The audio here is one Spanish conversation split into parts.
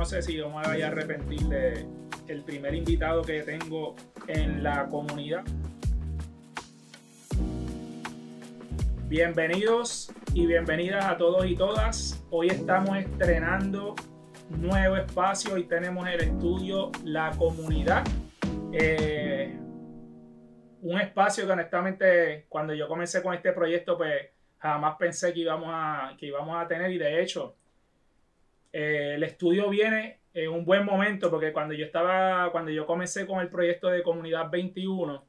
no sé si yo me vaya a arrepentir de el primer invitado que tengo en la comunidad. Bienvenidos y bienvenidas a todos y todas. Hoy estamos estrenando nuevo espacio y tenemos el estudio La Comunidad. Eh, un espacio que honestamente cuando yo comencé con este proyecto pues jamás pensé que íbamos a, que íbamos a tener y de hecho eh, el estudio viene en un buen momento porque cuando yo estaba, cuando yo comencé con el proyecto de Comunidad 21,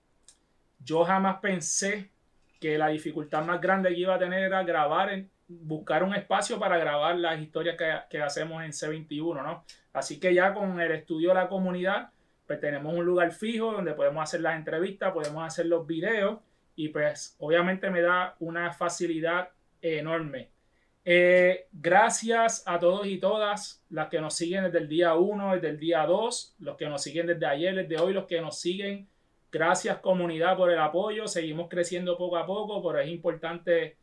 yo jamás pensé que la dificultad más grande que iba a tener era grabar, buscar un espacio para grabar las historias que, hacemos en C21, ¿no? Así que ya con el estudio de la comunidad, pues tenemos un lugar fijo donde podemos hacer las entrevistas, podemos hacer los videos y pues obviamente me da una facilidad enorme. Eh, gracias a todos y todas las que nos siguen desde el día 1, desde el día 2, los que nos siguen desde ayer, desde hoy, los que nos siguen. Gracias comunidad por el apoyo. Seguimos creciendo poco a poco, pero es importante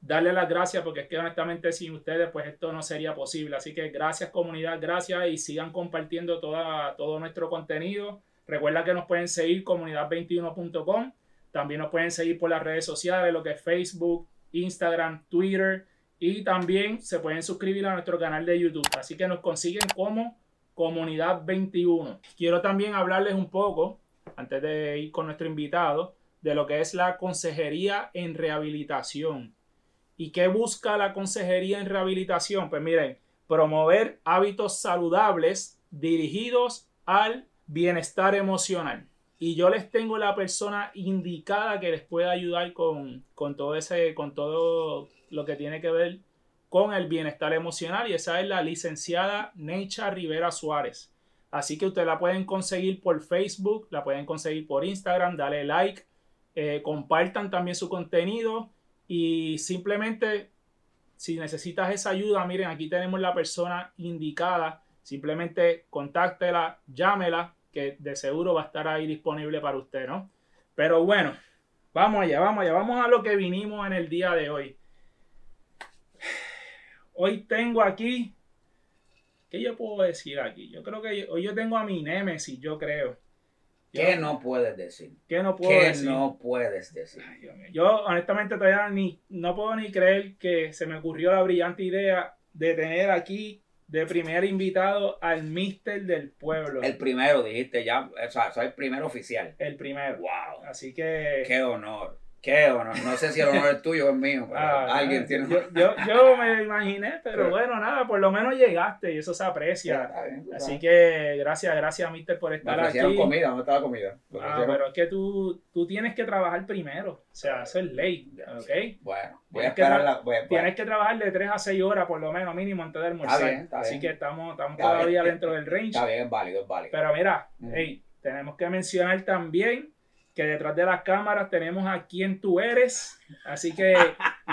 darle las gracias porque es que honestamente sin ustedes pues esto no sería posible. Así que gracias comunidad, gracias y sigan compartiendo toda, todo nuestro contenido. Recuerda que nos pueden seguir comunidad21.com. También nos pueden seguir por las redes sociales, lo que es Facebook, Instagram, Twitter. Y también se pueden suscribir a nuestro canal de YouTube. Así que nos consiguen como Comunidad 21. Quiero también hablarles un poco, antes de ir con nuestro invitado, de lo que es la consejería en rehabilitación. ¿Y qué busca la consejería en rehabilitación? Pues miren, promover hábitos saludables dirigidos al bienestar emocional. Y yo les tengo la persona indicada que les pueda ayudar con, con todo ese, con todo lo que tiene que ver con el bienestar emocional y esa es la licenciada Necha Rivera Suárez. Así que ustedes la pueden conseguir por Facebook, la pueden conseguir por Instagram, dale like, eh, compartan también su contenido y simplemente si necesitas esa ayuda, miren, aquí tenemos la persona indicada, simplemente contáctela, llámela, que de seguro va a estar ahí disponible para usted, ¿no? Pero bueno, vamos allá, vamos allá, vamos a lo que vinimos en el día de hoy. Hoy tengo aquí, ¿qué yo puedo decir aquí? Yo creo que hoy yo tengo a mi némesis, yo creo. ¿Qué no puedes decir? ¿Qué no puedo ¿Qué decir? no puedes decir? Ay, Dios mío. Yo honestamente todavía ni, no puedo ni creer que se me ocurrió la brillante idea de tener aquí de primer invitado al mister del pueblo. El primero, dijiste ya, o sea, soy el primero oficial. El primero. ¡Wow! Así que... ¡Qué honor! ¡Qué honor! No sé si el honor es tuyo o es mío, pero Ah, alguien tiene... yo, yo, yo me imaginé, pero bueno, nada, por lo menos llegaste y eso se aprecia. bien, Así que gracias, gracias, mister, por Me estar ofrecieron aquí. comida, ¿dónde está la comida? Me Ah, pero es que tú, tú tienes que trabajar primero. O sea, eso es ley. ¿Ok? Bueno, voy a Tienes que esperar la... Voy a, Tienes que trabajar de 3 a 6 horas por lo menos mínimo antes de almorzar. Está bien, está Así bien. que estamos, estamos Está todavía dentro del range. Está bien, es válido, es válido. Pero mira, Mm. hey, tenemos que mencionar también que detrás de las cámaras tenemos a quién tú eres. Así que,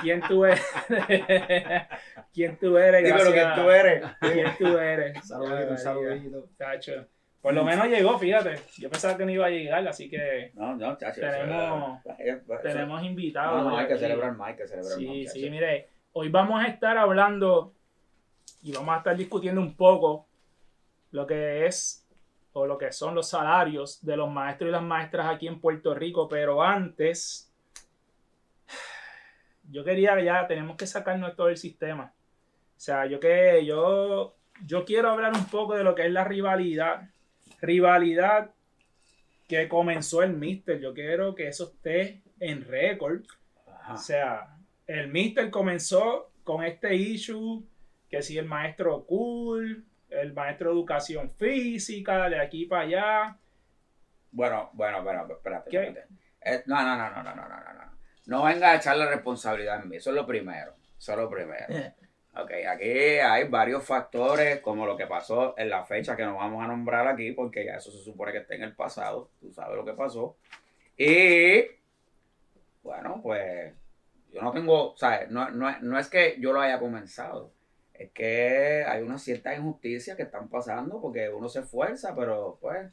quién tú eres. quién tú eres. Dime lo que gracias. tú eres. ¿Quién tú eres? Saludito, saludito. Tacho. Por lo menos llegó, fíjate. Yo pensaba que no iba a llegar, así que No, no, chacho. Tenemos- eso- tenemos invitados. No, no, hay que celebrar más, hay que celebrar más. Sí, sí, mire, hoy vamos a estar hablando y vamos a estar discutiendo un poco lo que es o lo que son los salarios de los maestros y las maestras aquí en Puerto Rico, pero antes yo quería ya tenemos que sacarnos todo el sistema. O sea, yo que yo yo quiero hablar un poco de lo que es la rivalidad, rivalidad que comenzó el Mister. Yo quiero que eso esté en récord. O sea, el Mister comenzó con este issue, que si el maestro cool, el maestro de educación física, de aquí para allá. Bueno, bueno, bueno, espérate, espérate. Eh, no, no, no, no, no, no, no, no, no. No venga a echar la responsabilidad en mí. Eso es lo primero. Eso es lo primero. Ok, aquí hay varios factores, como lo que pasó en la fecha que no vamos a nombrar aquí, porque ya eso se supone que está en el pasado. Tú sabes lo que pasó. Y, bueno, pues, yo no tengo, ¿sabes? No, no, no es que yo lo haya comenzado. Es que hay una cierta injusticia que están pasando porque uno se esfuerza, pero pues,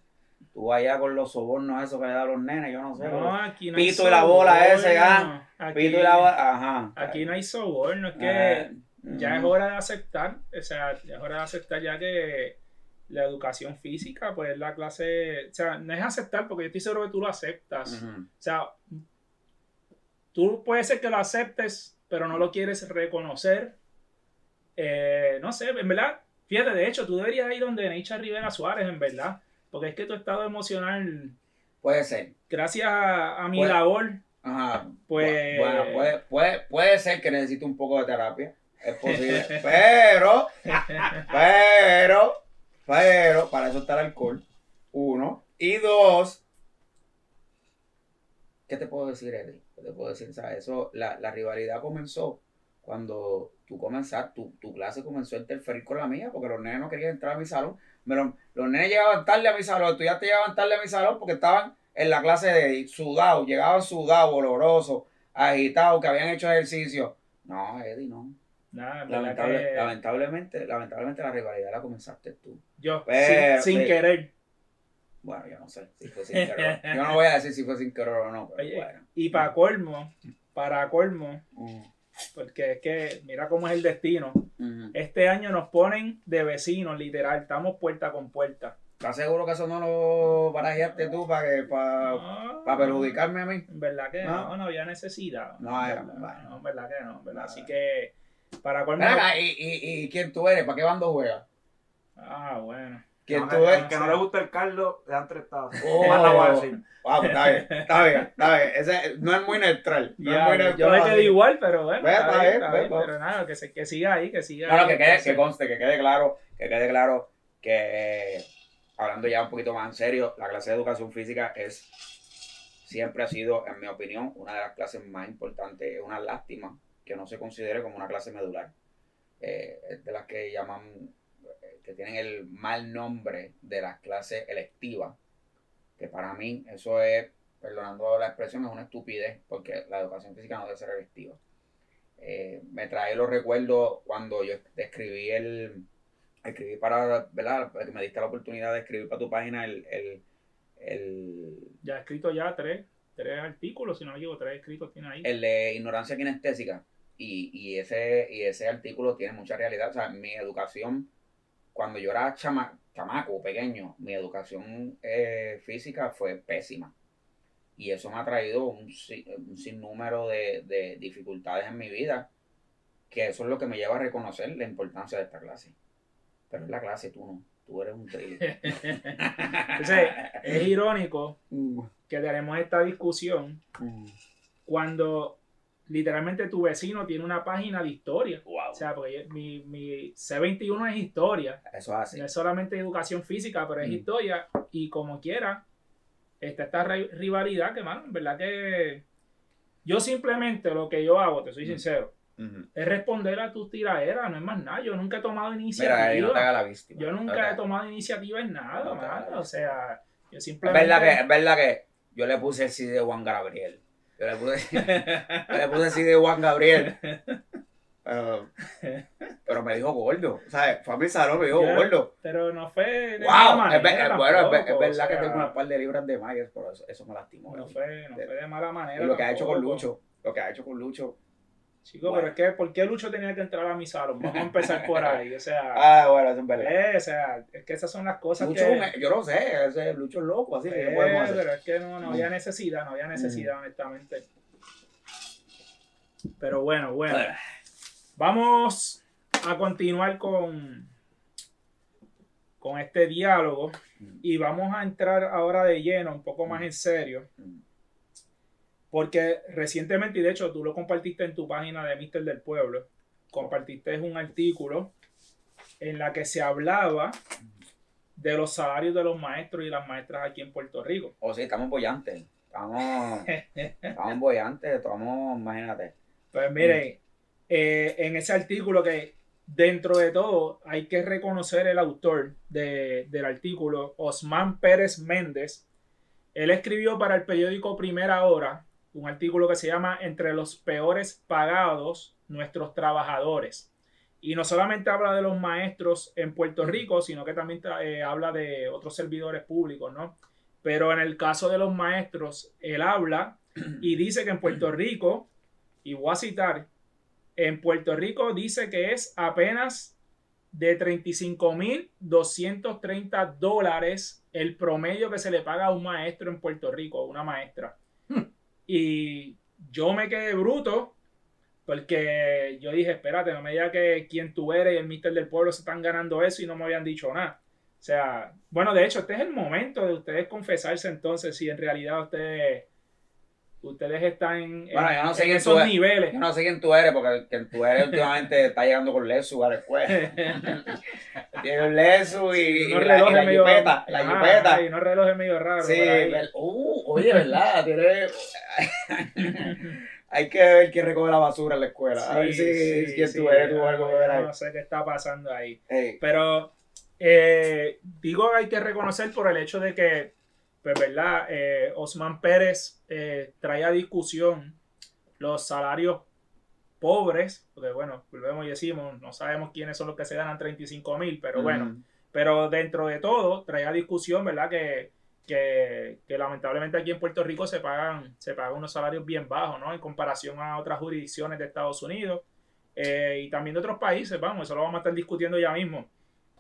tú allá con los sobornos esos que le dan a los nenes, yo no sé. No, aquí no hay Pito y la bola soborno. ese, ah. Aquí, Pito y la bola, ajá. aquí no hay soborno, es que Ah, Ya es hora de aceptar, o sea, ya es hora de aceptar ya que la educación física, pues la clase, o sea, no es aceptar porque yo estoy seguro que tú lo aceptas. O sea, tú puede ser que lo aceptes, pero no lo quieres reconocer. Eh, no sé, en verdad, fíjate, de hecho, tú deberías ir donde Neisha Rivera Suárez, en verdad, porque es que tu estado emocional, Puede ser. gracias a, a mi Puede- labor, Ajá. Pues- Bueno, puede, puede, puede ser que necesite un poco de terapia. Es posible. pero, pero, pero, para eso está el alcohol. Uno. Y dos. ¿Qué te puedo decir, Eddie? ¿Qué te puedo decir? ¿Sabes? Eso, la, la rivalidad comenzó cuando tú comenzaste, tu, tu clase comenzó a interferir con la mía, porque los nenes no querían entrar a mi salón. Me lo- los nenes llegaban tarde a mi salón, tú ya te llegaban tarde a mi salón porque estaban en la clase de sudados, llegaban sudados, olorosos, agitados, que habían hecho ejercicio. No, Eddie, no. nada, Lamentable- que lamentablemente, lamentablemente la rivalidad la comenzaste tú. yo, Pero- sin, querer. Bueno, yo no sé si fue sin querer. Yo no voy a decir si fue sin querer o no, pero Oye, bueno. y para colmo, para colmo, Mm, porque es que mira cómo es el destino. Este año nos ponen de vecinos, literal, estamos puerta con puerta. ¿Estás seguro que eso no lo barajeaste tú para que para Ah, perjudicarme a mí? En verdad que ¿No? no, no, había necesidad. No en verdad, bueno. no, en verdad que no, verdad. No, Así no. que, para acá, ¿y, y, y quién tú eres? ¿Para qué bando juegas? Ah, bueno. ¿Quién No, tú que no le gusta el caldo, le dan tres tazas. Oh. Más no voy a decir. Ah, pues está bien, está bien, está bien. Ese no es muy neutral. No Ya, es muy neutral. yo me quedé igual, pero bueno. Ve, está está bien, bien, está ve, bien, pero nada, que, se, que siga ahí, que siga No, no, ahí, que quede, que conste, que quede claro, que quede claro que hablando ya un poquito más en serio, la clase de educación física es siempre ha sido, en mi opinión, una de las clases más importantes. Es una lástima que no se considere como una clase medular. Eh, de las que llaman, que tienen el mal nombre de las clases electivas. Que para mí eso es, perdonando la expresión, es una estupidez, porque la educación física no debe ser electiva. Eh, me trae los recuerdos cuando yo escribí el, escribí para, ¿verdad? Que me diste la oportunidad de escribir para tu página el, el, el, Ya he escrito ya tres, tres artículos, si no me equivoco, tres escritos tiene ahí. el de ignorancia kinestésica. Y, y, ese, y ese artículo tiene mucha realidad. O sea, mi educación, cuando yo era chama, chamaco, pequeño, mi educación eh, física fue pésima. Y eso me ha traído un, un sinnúmero de, de dificultades en mi vida, que eso es lo que me lleva a reconocer la importancia de esta clase. Pero es la clase, tú no. Tú eres un trillo. Entonces, es irónico que tenemos esta discusión cuando literalmente tu vecino tiene una página de historia. Wow. O sea, porque mi, mi C21 es historia, Eso es así. no es solamente educación física, pero es Mm. historia. Y como quiera, está esta ri- rivalidad que, mano, en verdad que yo simplemente lo que yo hago, te soy Mm. sincero, es responder a tus tiraderas, no es más nada. Yo nunca he tomado iniciativa. Mira, ahí no te haga la víctima. Yo nunca he tomado iniciativa en nada, No mano. O sea, yo Es simplemente. verdad que, es verdad que yo le puse el CD de Juan Gabriel. Yo le puse, le puse CD de Juan Gabriel. Pero, pero me dijo gordo. O sea, fue a mi salón, me dijo gordo. Pero no fue de ¡Wow! Es, ver- manera es- bueno, es, verdad o que tengo una par de libras de más, pero eso, eso me lastimó. No fue, no fue de mala manera. Y lo que ha hecho con. Lucho, lo que ha hecho con Lucho. Chico, Bueno. pero es que, ¿por qué Lucho tenía que entrar a mi salón? Vamos a empezar por ahí. O sea, Ah, bueno, es verdad. eh, o sea, es que esas son las cosas Lucho, que. un- yo no sé, ese Lucho es loco, así que Eh, ¿qué podemos hacer? pero es que no, no había Mm. necesidad, no había necesidad, honestamente. Pero bueno, bueno. Vamos a continuar con, con este diálogo y vamos a entrar ahora de lleno, un poco más en serio, Mm. Porque recientemente, y de hecho tú lo compartiste en tu página de Mister del Pueblo, compartiste un artículo en la que se hablaba de los salarios de los maestros y las maestras aquí en Puerto Rico. O sí, estamos bollantes. Estamos, estamos bollantes, estamos, imagínate. Pues miren, eh, en ese artículo que dentro de todo hay que reconocer el autor de- del artículo, Osman Pérez Méndez. Él escribió para el periódico Primera Hora un artículo que se llama Entre los peores pagados, nuestros trabajadores. Y no solamente habla de los maestros en Puerto Rico, sino que también eh, habla de otros servidores públicos, ¿no? Pero en el caso de los maestros, él habla y dice que en Puerto Rico, y voy a citar, En Puerto Rico dice que es apenas de 35.230 dólares el promedio que se le paga a un maestro en Puerto Rico, una maestra. Y yo me quedé bruto porque yo dije, espérate, no me digas que quien tú eres y el mister del pueblo se están ganando eso y no me habían dicho nada. O sea, bueno, de hecho, este es el momento de ustedes confesarse entonces si en realidad ustedes ustedes están en, Bueno, yo no sé en quién esos tú eres. niveles. Yo no sé quién tú eres, porque quien tú eres últimamente está llegando con Lesu a la escuela. Tiene un Lesu y, y unos la, y relojes la medio jipeta. La Ajá, jipeta. y unos relojes medio raros. Sí, uh, oye, ¿verdad? Tiene... Hay que ver quién recoge la basura en la escuela. a ver si sí, quién sí, tú eres, tú algo yo ver ahí. No sé qué está pasando ahí. Pero eh, digo hay que reconocer por el hecho de que, pues verdad, eh, Osman Pérez eh, trae a discusión los salarios pobres, porque bueno, volvemos y decimos, no sabemos quiénes son los que se ganan 35 mil, pero bueno, pero dentro de todo trae a discusión, ¿verdad? Que, que, que lamentablemente aquí en Puerto Rico se pagan, se pagan unos salarios bien bajos, ¿no? En comparación a otras jurisdicciones de Estados Unidos eh, y también de otros países, vamos, eso lo vamos a estar discutiendo ya mismo.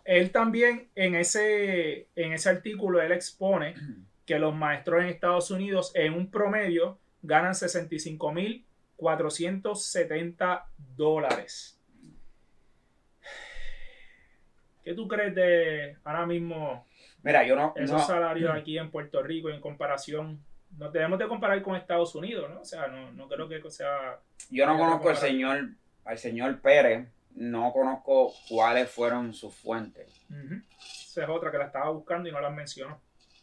Él también en ese, en ese artículo, él expone que los maestros en Estados Unidos en un promedio ganan 65.470 dólares. ¿Qué tú crees de ahora mismo Mira, yo no. esos no- salarios aquí en Puerto Rico en comparación? No debemos de comparar con Estados Unidos, ¿no? O sea, no, no creo que sea... Yo no conozco al señor, al señor Pérez, no conozco cuáles fueron sus fuentes. Esa es otra que la estaba buscando y no la mencionó.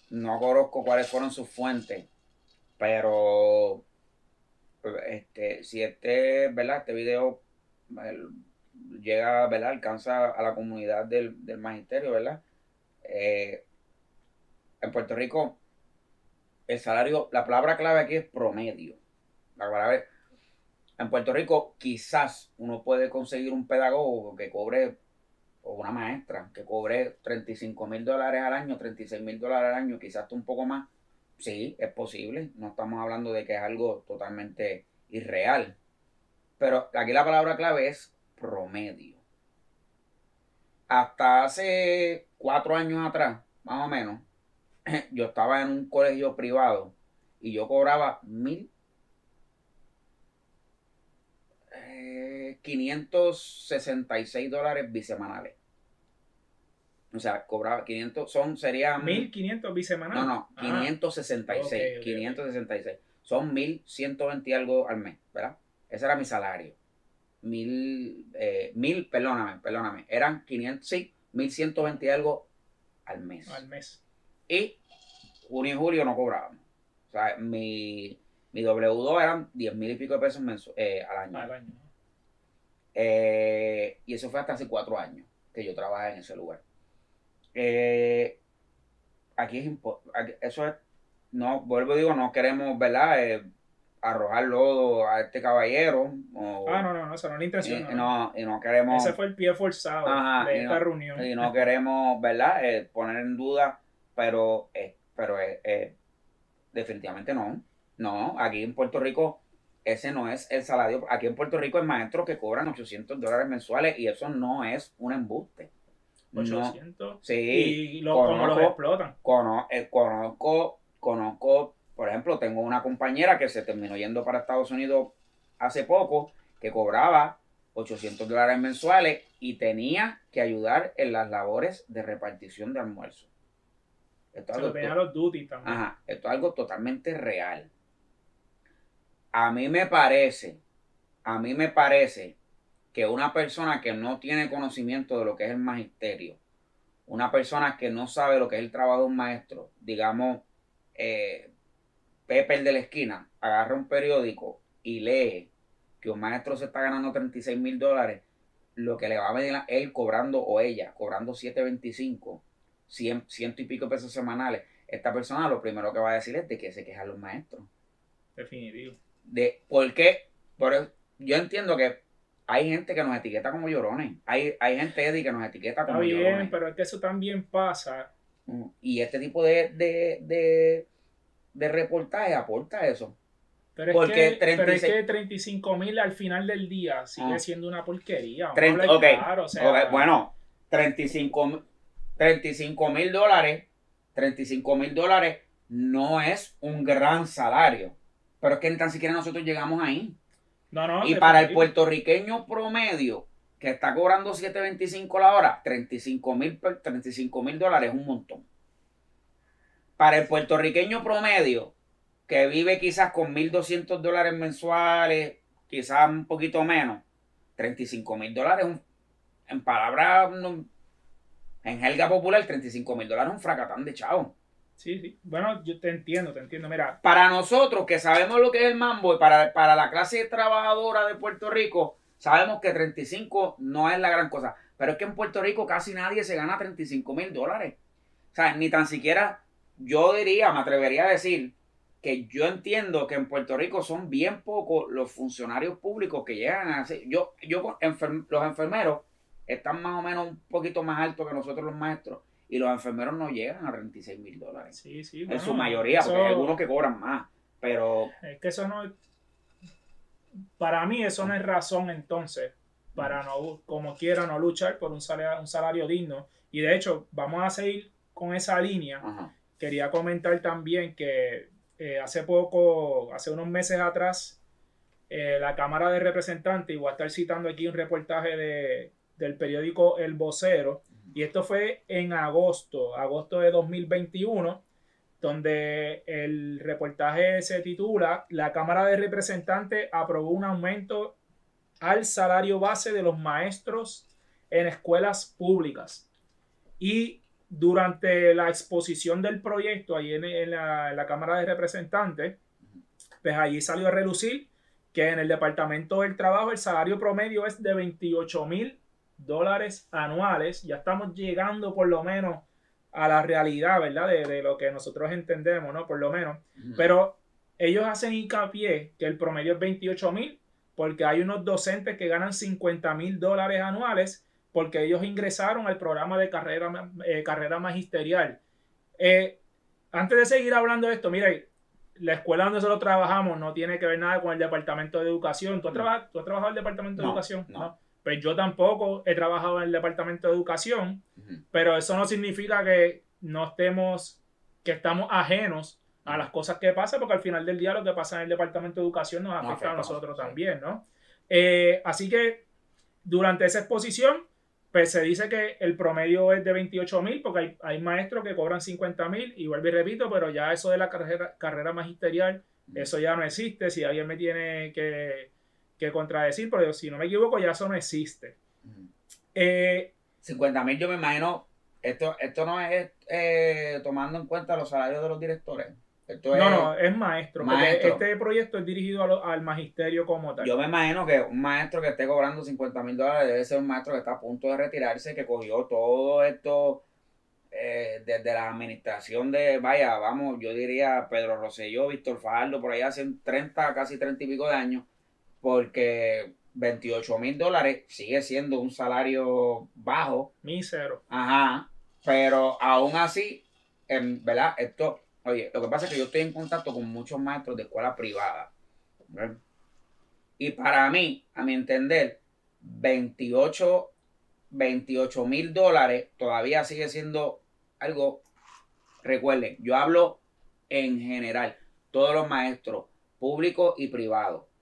No conozco cuáles fueron sus fuentes, pero este, si este, ¿verdad? Este video llega, ¿verdad? Alcanza a la comunidad del, del magisterio, ¿verdad? Eh, en Puerto Rico, el salario, la palabra clave aquí es promedio. La palabra en Puerto Rico quizás uno puede conseguir un pedagogo que cobre, o una maestra, que cobre 35 mil dólares al año, 36 mil dólares al año, quizás un poco más. Sí, es posible. No estamos hablando de que es algo totalmente irreal. Pero aquí la palabra clave es promedio. Hasta hace cuatro años atrás, más o menos, yo estaba en un colegio privado y yo cobraba mil eh, 566 dólares bisemanales. O sea, cobraba 500, son, serían... 1.500 bisemanales. No, no, Ah, 566. Ok, ok, ok. 566. Son 1120 y algo al mes, ¿verdad? Ese era mi salario. Mil, eh, mil, perdóname, perdóname. Eran 500, sí, 1120 y algo al mes. al mes. Y junio y julio no cobrábamos. O sea, mi, mi W2 eran 10 mil y pico de pesos mensu- eh, al año. Al año. Eh, y eso fue hasta hace cuatro años que yo trabajé en ese lugar. Eh, aquí es aquí- eso es, no, vuelvo y digo, no queremos, ¿verdad? Eh, arrojar lodo a este caballero. o- Ah, no, no, no, esa no es la intención. y no. no, y no queremos, Ese fue el pie forzado Ajá, de esta no- reunión. y no queremos, ¿verdad? Eh, poner en duda, pero, eh, pero eh, definitivamente no. No, aquí en Puerto Rico ese no es el salario. Aquí en Puerto Rico hay maestros que cobran 800 dólares mensuales y eso no es un embuste. No. 800. Sí, y lo, como los conozco- explotan. cono- eh, conozco, conozco, por ejemplo, tengo una compañera que se terminó yendo para Estados Unidos hace poco, que cobraba 800 dólares mensuales y tenía que ayudar en las labores de repartición de almuerzo. Esto es algo los duty también. Ajá, esto es algo totalmente real. A mí me parece, a mí me parece que una persona que no tiene conocimiento de lo que es el magisterio, una persona que no sabe lo que es el trabajo de un maestro, digamos, eh, Pepe el de la esquina, agarra un periódico y lee que un maestro se está ganando 36 mil dólares, lo que le va a venir a él cobrando o ella cobrando 725, 100, ciento y pico pesos semanales, esta persona lo primero que va a decir es de que se quejan los maestros. Definitivo. De, ¿Por qué? Por yo entiendo que hay gente que nos etiqueta como llorones. Hay, hay gente, Eddie, que nos etiqueta Está como bien, llorones. pero es que eso también pasa. Mm, Y este tipo de, de, de, de reportaje aporta eso. Pero es, Porque que, pero es 36 que 35 mil al final del día sigue Ah. siendo una porquería. Vamos a 30 hablar ok, claro, o sea, ok, bueno, 35 mil dólares, 35 mil dólares no es un gran salario. Pero es que ni tan siquiera nosotros llegamos ahí. no, no, y para el puertorriqueño promedio, que está cobrando 7.25 la hora, 35 mil 35 mil dólares es un montón. Para el puertorriqueño promedio, que vive quizás con 1.200 dólares mensuales, quizás un poquito menos, 35 mil dólares, un- en palabras, en jerga popular, 35 mil dólares es un fracatán de chavo. Sí, sí. Bueno, yo te entiendo, te entiendo. Mira, Para nosotros que sabemos lo que es el mambo y para, para la clase trabajadora de Puerto Rico, sabemos que 35 no es la gran cosa. Pero es que en Puerto Rico casi nadie se gana 35 mil dólares. O sea, ni tan siquiera yo diría, me atrevería a decir que yo entiendo que en Puerto Rico son bien pocos los funcionarios públicos que llegan a hacer. Yo, yo enfer- los enfermeros están más o menos un poquito más altos que nosotros los maestros y los enfermeros no llegan a 36 mil dólares. sí, sí. En bueno, su mayoría, porque hay algunos que cobran más. Pero Es que eso no Para mí eso no es razón entonces para no, como quiera, no luchar por un salario, un salario digno. Y de hecho, vamos a seguir con esa línea. ajá, Quería comentar también que eh, hace poco, hace unos meses atrás, eh, la Cámara de Representantes, y voy a estar citando aquí un reportaje de, del periódico El Vocero, y esto fue en agosto, agosto de 2021, donde el reportaje se titula La Cámara de Representantes aprobó un aumento al salario base de los maestros en escuelas públicas. Y durante la exposición del proyecto ahí en, la, en la Cámara de Representantes, pues allí salió a relucir que en el Departamento del Trabajo el salario promedio es de 28 mil dólares anuales. Ya estamos llegando por lo menos a la realidad, ¿verdad? De, de lo que nosotros entendemos, ¿no? Por lo menos. Pero ellos hacen hincapié que el promedio es 28 mil porque hay unos docentes que ganan 50 mil dólares anuales porque ellos ingresaron al programa de carrera, eh, carrera magisterial. Eh, antes de seguir hablando de esto, mire, la escuela donde nosotros trabajamos no tiene que ver nada con el departamento de educación. ¿Tú has, No. traba- ¿tú has trabajado en el departamento de No, educación? no. Pues yo tampoco he trabajado en el departamento de educación pero eso no significa que no estemos, que estamos ajenos a las cosas que pasan, porque al final del día lo que pasa en el Departamento de Educación nos afecta afecta a nosotros nosotros, sí. también, ¿no? Eh, así que durante esa exposición, pues se dice que el promedio es de 28 mil, porque hay, hay maestros que cobran 50 mil, y vuelvo y repito, pero ya eso de la carrera, carrera magisterial, eso ya no existe, si alguien me tiene que, que contradecir, pero si no me equivoco, ya eso no existe. Ujú. Eh, 50 mil yo me imagino, esto, esto no es eh, tomando en cuenta los salarios de los directores. Esto es, No, no, es maestro. porque este proyecto es dirigido a lo- al magisterio como tal. Yo me imagino que un maestro que esté cobrando 50 mil dólares debe ser un maestro que está a punto de retirarse, que cogió todo esto eh, desde la administración de, vaya, vamos, yo diría Pedro Rosselló, Víctor Fajardo, por ahí hace 30, casi 30 y pico de años, porque 28 mil dólares sigue siendo un salario bajo, Mísero. Ajá, pero aún así, en, ¿verdad? Esto, oye, lo que pasa es que yo estoy en contacto con muchos maestros de escuela privada. ¿verdad? Y para mí, a mi entender, 28 mil dólares todavía sigue siendo algo, recuerden, yo hablo en general, todos los maestros, públicos y privados.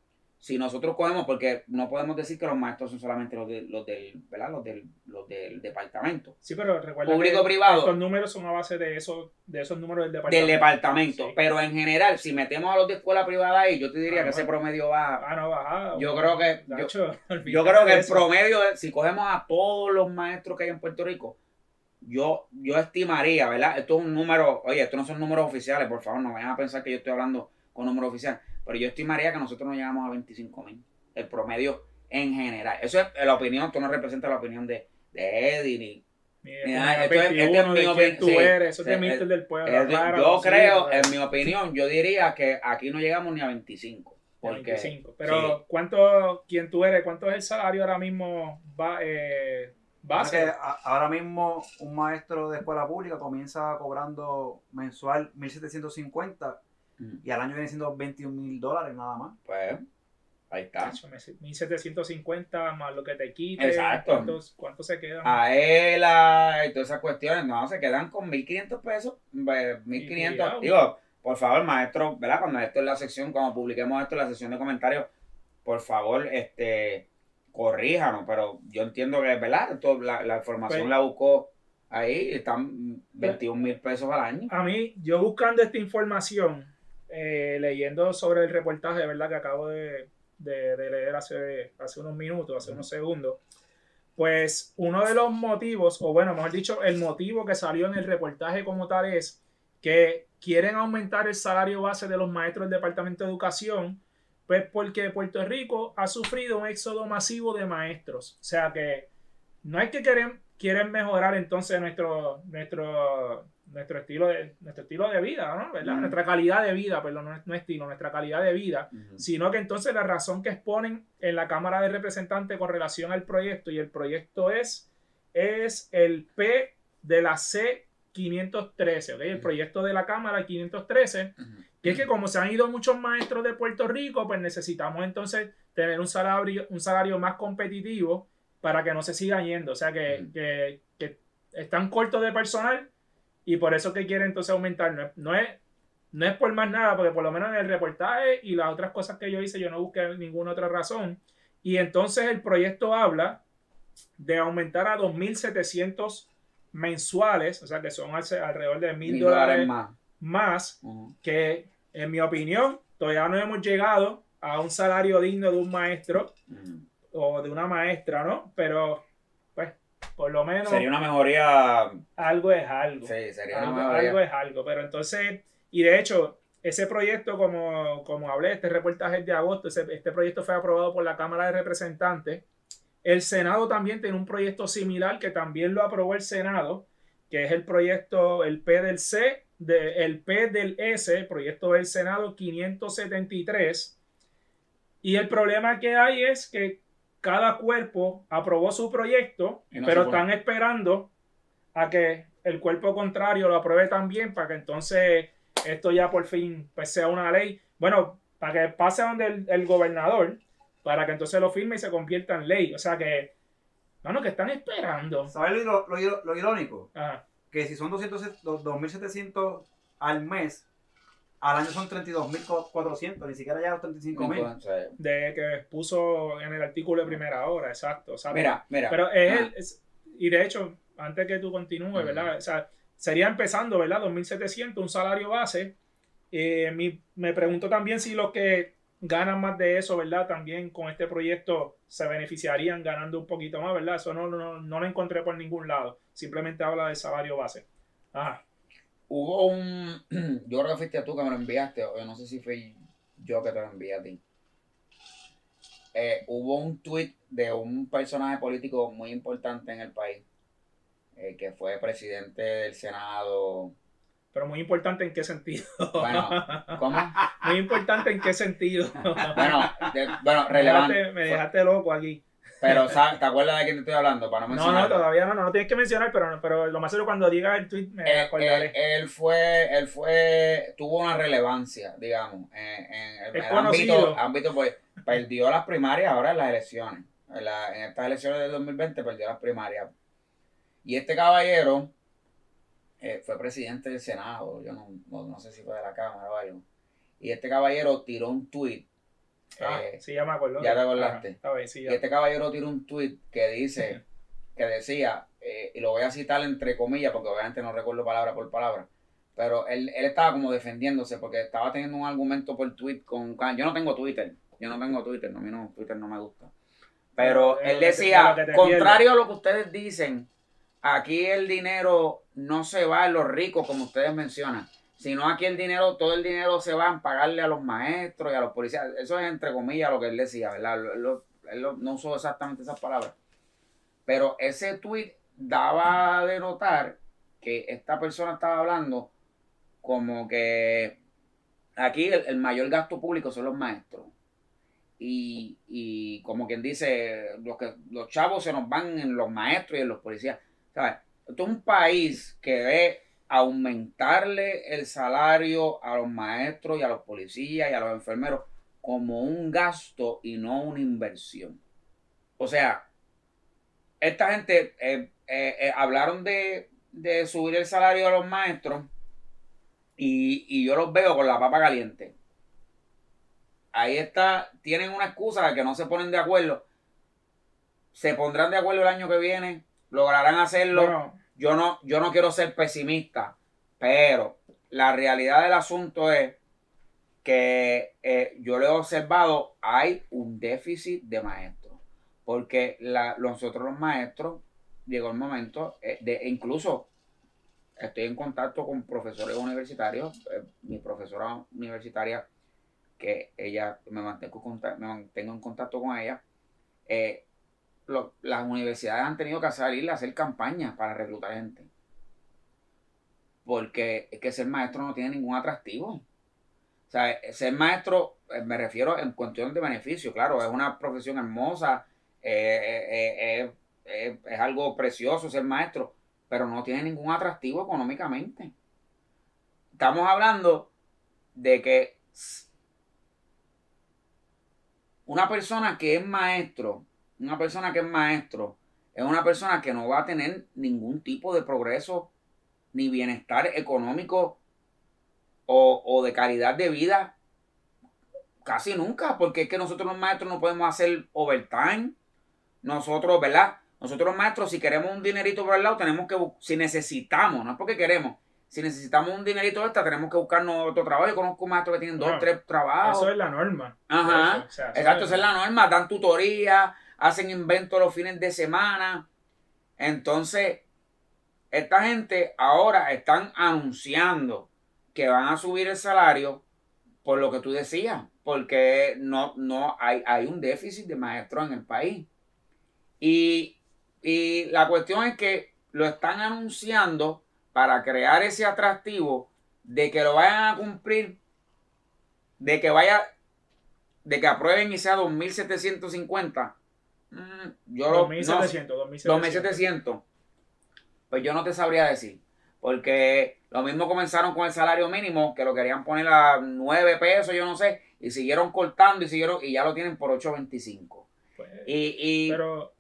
Si nosotros cogemos, porque no podemos decir que los maestros son solamente los, de- los del, ¿verdad? Los del, los del departamento. Sí, pero recuerda Público que privado. estos números son a base de esos, de esos números del departamento. Del departamento. Sí. Pero en general, si metemos a los de escuela privada ahí, yo te diría Ah, que ese promedio baja. Ah, no, bajada. Yo creo que- yo- creo que el promedio, si cogemos a todos los maestros que hay en Puerto Rico, yo, yo estimaría, ¿verdad? Esto es un número, oye, esto no son números oficiales, por favor, no vayan a pensar que yo estoy hablando con números oficiales, pero yo estimaría que nosotros no llegamos a 25 mil, el promedio en general. Eso es la opinión, esto no representa la opinión de, de Eddie, ni, Mira, esto es- 21, esto es mi opinión, tú sí. eres, eso es de Eh, Mister eh, del Pueblo. Eh, rara, yo creo, en mi opinión, yo diría que aquí no llegamos ni a 25. Porque, 25. Pero, sí. ¿cuánto, quién tú eres? ¿Cuánto es el salario ahora mismo va, eh, base? A- ahora mismo un maestro de escuela pública comienza cobrando mensual 1.750 Mm. Y al año viene siendo 21 mil dólares nada más. Pues, ahí está. Cacho, me- 1750 más lo que te quite. Exacto. ¿Cuántos, cuántos se quedan? A ELA y todas esas cuestiones, no, se quedan con 1.500 pesos, eh, 1.500. cuidado. Digo, por favor, maestro, ¿verdad? Cuando esto en la sección, cuando publiquemos esto en la sección de comentarios, por favor, este, corríjanos, pero yo entiendo que, ¿verdad? Esto, la, la información Pues- la buscó ahí, y están 21 mil pesos al año. A mí, yo buscando esta información, eh, leyendo sobre el reportaje, ¿verdad? Que acabo de, de- leer hace, hace unos minutos, hace unos segundos. Pues uno de los motivos, o bueno, mejor dicho, el motivo que salió en el reportaje como tal es que quieren aumentar el salario base de los maestros del Departamento de Educación, pues porque Puerto Rico ha sufrido un éxodo masivo de maestros. O sea que no es que quieren, quieren mejorar entonces nuestro, nuestro, nuestro, estilo de, nuestro estilo de vida, ¿no? ¿verdad? Nuestra calidad de vida, perdón, no, es- no estilo, nuestra calidad de vida sino que entonces la razón que exponen en la Cámara de Representantes con relación al proyecto, y el proyecto es, es el P de la C513, ¿ok? El proyecto de la Cámara 513, Ujú. que es que como se han ido muchos maestros de Puerto Rico, pues necesitamos entonces tener un salario, un salario más competitivo para que no se siga yendo, o sea que- que están cortos de personal y por eso que quieren entonces aumentar, no es- no es no es por más nada, porque por lo menos en el reportaje y las otras cosas que yo hice, yo no busqué ninguna otra razón. Y entonces el proyecto habla de aumentar a 2.700 mensuales, o sea que son alrededor de Mil dólares más. más, Ujú. que en mi opinión todavía no hemos llegado a un salario digno de un maestro Ujú. o de una maestra, ¿no? Pero, por lo menos Sería una mejoría. algo es algo. Sí, sería una algo, mejoría. algo es algo, pero entonces, y de hecho, ese proyecto, como, como hablé, este reportaje es de agosto, ese- este proyecto fue aprobado por la Cámara de Representantes. El Senado también tiene un proyecto similar que también lo aprobó el Senado, que es el proyecto, el P del C, de, el P del S, el proyecto del Senado 573. Y el problema que hay es que cada cuerpo aprobó su proyecto, no pero están esperando a que el cuerpo contrario lo apruebe también para que entonces esto ya por fin pues, sea una ley. Bueno, para que pase donde el, el gobernador, para que entonces lo firme y se convierta en ley. O sea que, bueno, que están esperando. ¿Sabes lo, lo- lo irónico? Ajá. Que si son 200, dos- 2.700 al mes, al año son 32.400, ni siquiera ya los 35.000. Entonces, de que puso en el artículo de primera hora, exacto. Mira, mira. Pero es Ah. el- es- y de hecho, antes que tú continúes. ¿verdad? O sea, sería empezando, ¿verdad? 2.700, un salario base. Eh, mi- me pregunto también si los que ganan más de eso, ¿verdad? También con este proyecto se beneficiarían ganando un poquito más, ¿verdad? Eso no, no, no lo encontré por ningún lado. Simplemente habla del salario base. Ajá. Hubo un. Yo creo que fuiste tú que me lo enviaste, o yo no sé si fui yo que te lo envié a ti. Eh, hubo un tweet de un personaje político muy importante en el país, eh, que fue presidente del Senado. Pero muy importante en qué sentido. Bueno, ¿cómo? muy importante en qué sentido. Bueno, de- bueno me, relevante. dejaste, me dejaste loco aquí. Pero, ¿sabes? ¿te acuerdas de quién te estoy hablando? Para no No, todavía no, no, no tienes que mencionar, pero, pero lo más seguro cuando diga el tweet me él, acordaré. él- él fue, él fue, tuvo una relevancia, digamos, en, en el, ámbito, ámbito, pues, perdió las primarias ahora en las elecciones. En, la- en estas elecciones del 2020 perdió las primarias. Y este caballero eh, fue presidente del Senado, yo no, no, no sé si fue de la Cámara o algo. Y este caballero tiró un tuit. Ah, eh, sí, ya me acuerdo. ya te acordaste. Bien, sí, y este caballero tiró un tuit que dice, que decía, eh, y lo voy a citar entre comillas porque obviamente no recuerdo palabra por palabra, pero él, él estaba como defendiéndose porque estaba teniendo un argumento por tweet con... Yo no tengo Twitter, yo no tengo Twitter, no, a mí no, Twitter no me gusta. Pero él te- decía, contrario a lo que ustedes dicen, aquí el dinero no se va en los ricos como ustedes mencionan, sino aquí el dinero, todo el dinero se va a pagarle a los maestros y a los policías. Eso es entre comillas lo que él decía, ¿verdad? Lo- lo- no usó exactamente esas palabras. Pero ese tweet daba de notar que esta persona estaba hablando como que aquí el, el mayor gasto público son los maestros. Y, y como quien dice, los, que, los chavos se nos van en los maestros y en los policías. ¿Sabes? Esto es un país que ve aumentarle el salario a los maestros y a los policías y a los enfermeros como un gasto y no una inversión. O sea, esta gente eh, eh, eh, hablaron de, de, subir el salario a los maestros y, y yo los veo con la papa caliente. Ahí está, tienen una excusa de que no se ponen de acuerdo. Se pondrán de acuerdo el año que viene, lograrán hacerlo. Yo no, yo no quiero ser pesimista, pero la realidad del asunto es que eh, yo lo he observado, hay un déficit de maestros. Porque la, nosotros los maestros, llegó el momento, eh, de incluso estoy en contacto con profesores universitarios, eh, mi profesora universitaria, que ella me mantengo, me mantengo en contacto con ella, las universidades han tenido que salir a hacer campañas para reclutar gente. Porque es que ser maestro no tiene ningún atractivo. O sea, ser maestro, eh, me refiero en cuestión de beneficio, claro, es una profesión hermosa, eh, eh, es algo precioso ser maestro, pero no tiene ningún atractivo económicamente. Estamos hablando de que una persona que es maestro una persona que es maestro es una persona que no va a tener ningún tipo de progreso ni bienestar económico o, de calidad de vida casi nunca, porque es que nosotros los maestros no podemos hacer overtime. Nosotros, ¿verdad? Nosotros los maestros, si queremos un dinerito por el lado, tenemos que, si necesitamos, no es porque queremos, si necesitamos un dinerito extra, tenemos que buscarnos otro trabajo. Yo conozco maestros que tienen dos, tres trabajos. Eso es la norma. Ajá. Exacto, esa es la norma. Dan tutoría, hacen inventos los fines de semana. Entonces, esta gente ahora están anunciando que van a subir el salario por lo que tú decías, porque no, no hay, hay un déficit de maestros en el país. Y, y la cuestión es que lo están anunciando para crear ese atractivo de que lo vayan a cumplir, de que vaya, de que aprueben y sea 2.750 Mm, yo 2700, 2700. Pues yo no te sabría decir. Porque lo mismo comenzaron con el salario mínimo, que lo querían poner a 9 pesos, yo no sé, y siguieron cortando y siguieron y ya lo tienen por 8.25. Pues, y, pero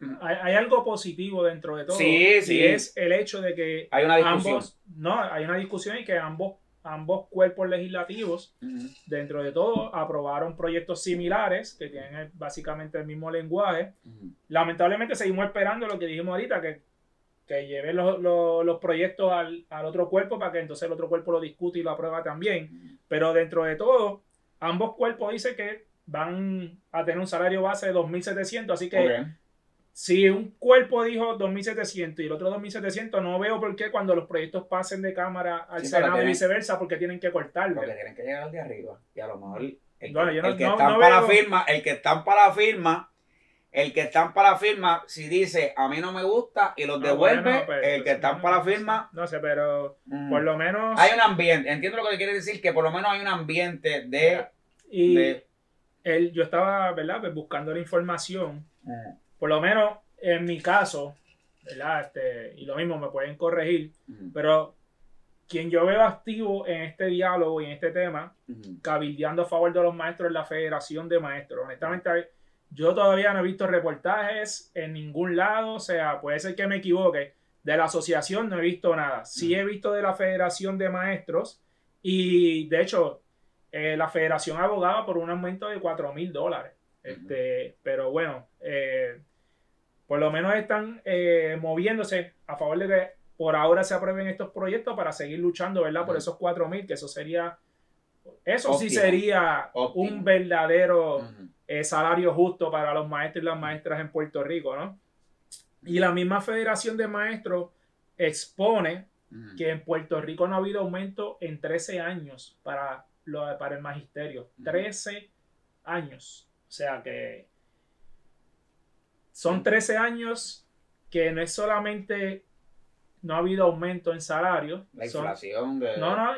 mm. hay, algo positivo dentro de todo. Sí, sí. Y es el hecho de que hay una discusión. ambos, no, hay una discusión y que ambos ambos cuerpos legislativos, dentro de todo, aprobaron proyectos similares que tienen básicamente el mismo lenguaje. Lamentablemente seguimos esperando lo que dijimos ahorita, que, que lleven los, proyectos al, otro cuerpo para que entonces el otro cuerpo lo discute y lo aprueba también. Pero dentro de todo, ambos cuerpos dicen que van a tener un salario base de 2.700, así que si un cuerpo dijo 2.700 y el otro 2.700, no veo por qué cuando los proyectos pasen de Cámara al Senado y viceversa, porque tienen que cortarlo. Porque tienen que llegar al de arriba. Y a lo mejor el, que, están para la firma, el que están para la firma, el que están para la firma, si dice a mí no me gusta y los ah, devuelve, pues, el que están para la firma. No sé, pero mm. por lo menos. Hay un ambiente, entiendo lo que quiere decir, que por lo menos hay un ambiente de. Y El, yo estaba, ¿verdad? Pues buscando la información. Mm por lo menos en mi caso, ¿verdad? Este, y lo mismo me pueden corregir, pero quien yo veo activo en este diálogo y en este tema, cabildeando a favor de los maestros es la Federación de Maestros. Honestamente, yo todavía no he visto reportajes en ningún lado, o sea, puede ser que me equivoque. De la asociación no he visto nada. Sí he visto de la Federación de Maestros y de hecho eh, la Federación abogaba por un aumento de 4 mil dólares. Este, pero bueno, eh, por lo menos están eh, moviéndose a favor de que por ahora se aprueben estos proyectos para seguir luchando, ¿verdad? Por esos 4 mil, que eso sería, eso sí sería un verdadero eh, salario justo para los maestros y las maestras en Puerto Rico, ¿no? Y la misma Federación de Maestros expone que en Puerto Rico no ha habido aumento en 13 años para, lo, para el magisterio. 13 años. O sea que son 13 años que no es solamente no ha habido aumento en salario. La inflación de... No, no,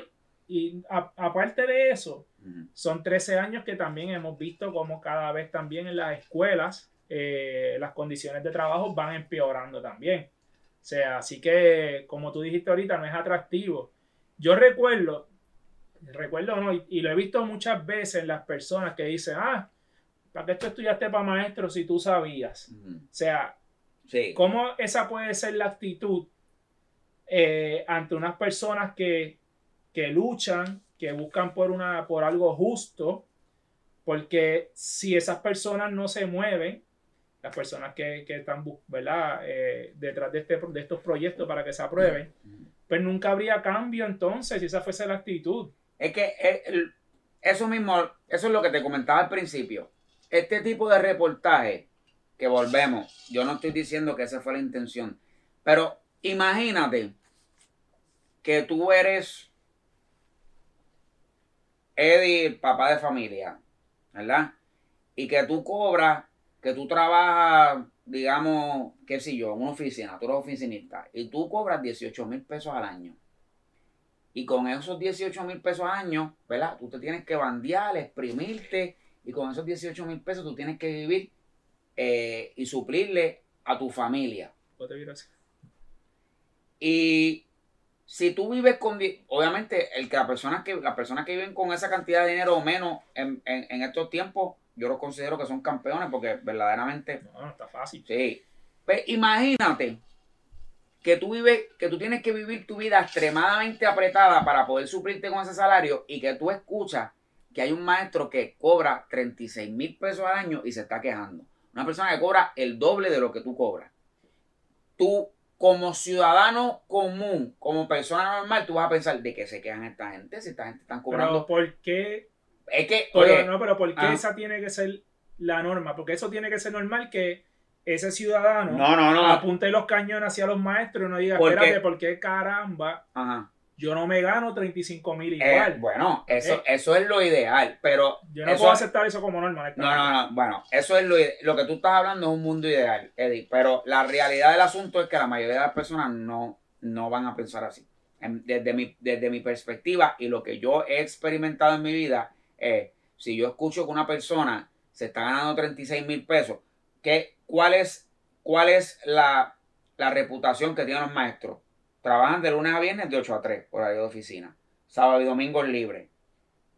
y aparte de eso, son 13 años que también hemos visto como cada vez también en las escuelas eh, las condiciones de trabajo van empeorando también. O sea, así que, como tú dijiste ahorita, no es atractivo. Yo recuerdo, recuerdo no, y, y lo he visto muchas veces en las personas que dicen, ah, ¿para qué tú estudiaste para maestro si tú sabías? Ujú. O sea, Sí. ¿cómo esa puede ser la actitud eh, ante unas personas que, que luchan, que buscan por, una, por algo justo? Porque si esas personas no se mueven, las personas que, que están ¿verdad? Eh, detrás de, este, de estos proyectos para que se aprueben, Ujú. pues nunca habría cambio entonces si esa fuese la actitud. Es que eh, el- eso mismo, eso es lo que te comentaba al principio. Este tipo de reportaje, que volvemos, yo no estoy diciendo que esa fue la intención, pero imagínate que tú eres Eddie, papá de familia, ¿verdad? Y que tú cobras, que tú trabajas, digamos, qué sé yo, en una oficina, tú eres oficinista, y tú cobras 18 mil pesos al año. Y con esos 18 mil pesos al año, ¿verdad? Tú te tienes que bandear, exprimirte, y con esos 18 mil pesos tú tienes que vivir eh, y suplirle a tu familia. Y si tú vives con, obviamente, el que las personas que las personas que viven con esa cantidad de dinero o menos en, en- en estos tiempos, yo los considero que son campeones porque verdaderamente No, no está fácil. Sí. Pues imagínate que tú vives, que tú tienes que vivir tu vida extremadamente apretada para poder suplirte con ese salario y que tú escuchas que hay un maestro que cobra 36 mil pesos al año y se está quejando. Una persona que cobra el doble de lo que tú cobras. Tú, como ciudadano común, como persona normal, tú vas a pensar de que se quejan esta gente, si esta gente están Pero cobrando. ¿por qué? es que, Pero, oye, no, pero ¿por qué ah. esa tiene que ser la norma? Porque eso tiene que ser normal que ese ciudadano no, no, no. apunte los cañones hacia los maestros y no diga, Porque- espérate, ¿por qué caramba? Ajá. Yo no me gano 35 mil Eh, igual. bueno, eso, Eh. eso es lo ideal, pero Yo no eso- puedo aceptar eso como normal. No, no, no. Bueno, eso es lo, lo que tú estás hablando es un mundo ideal, Eddie. Pero la realidad del asunto es que la mayoría de las personas no, no van a pensar así. En- Desde mi, desde mi perspectiva y lo que yo he experimentado en mi vida, es si yo escucho que una persona se está ganando 36 mil pesos, ¿qué, cuál, es, ¿cuál es la, la reputación que tienen los maestros? Trabajan de lunes a viernes de 8 a 3, horario de oficina. Sábado y domingo libre.